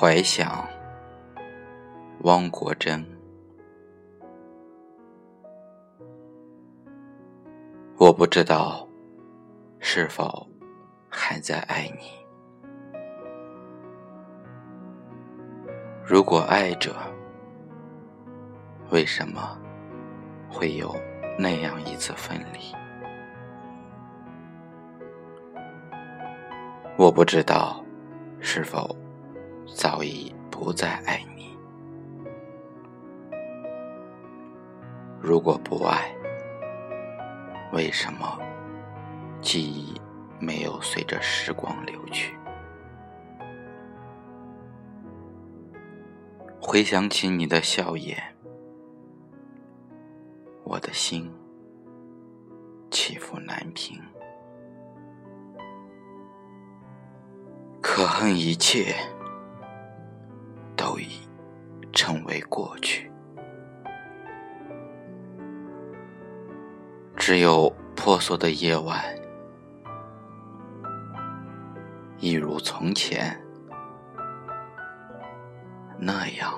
怀想，汪国真。我不知道是否还在爱你。如果爱着，为什么会有那样一次分离？我不知道是否早已不再爱你。如果不爱，为什么记忆没有随着时光流去？回想起你的笑颜，我的心起伏难平。可恨一切只有破碎的夜晚，一如从前那样。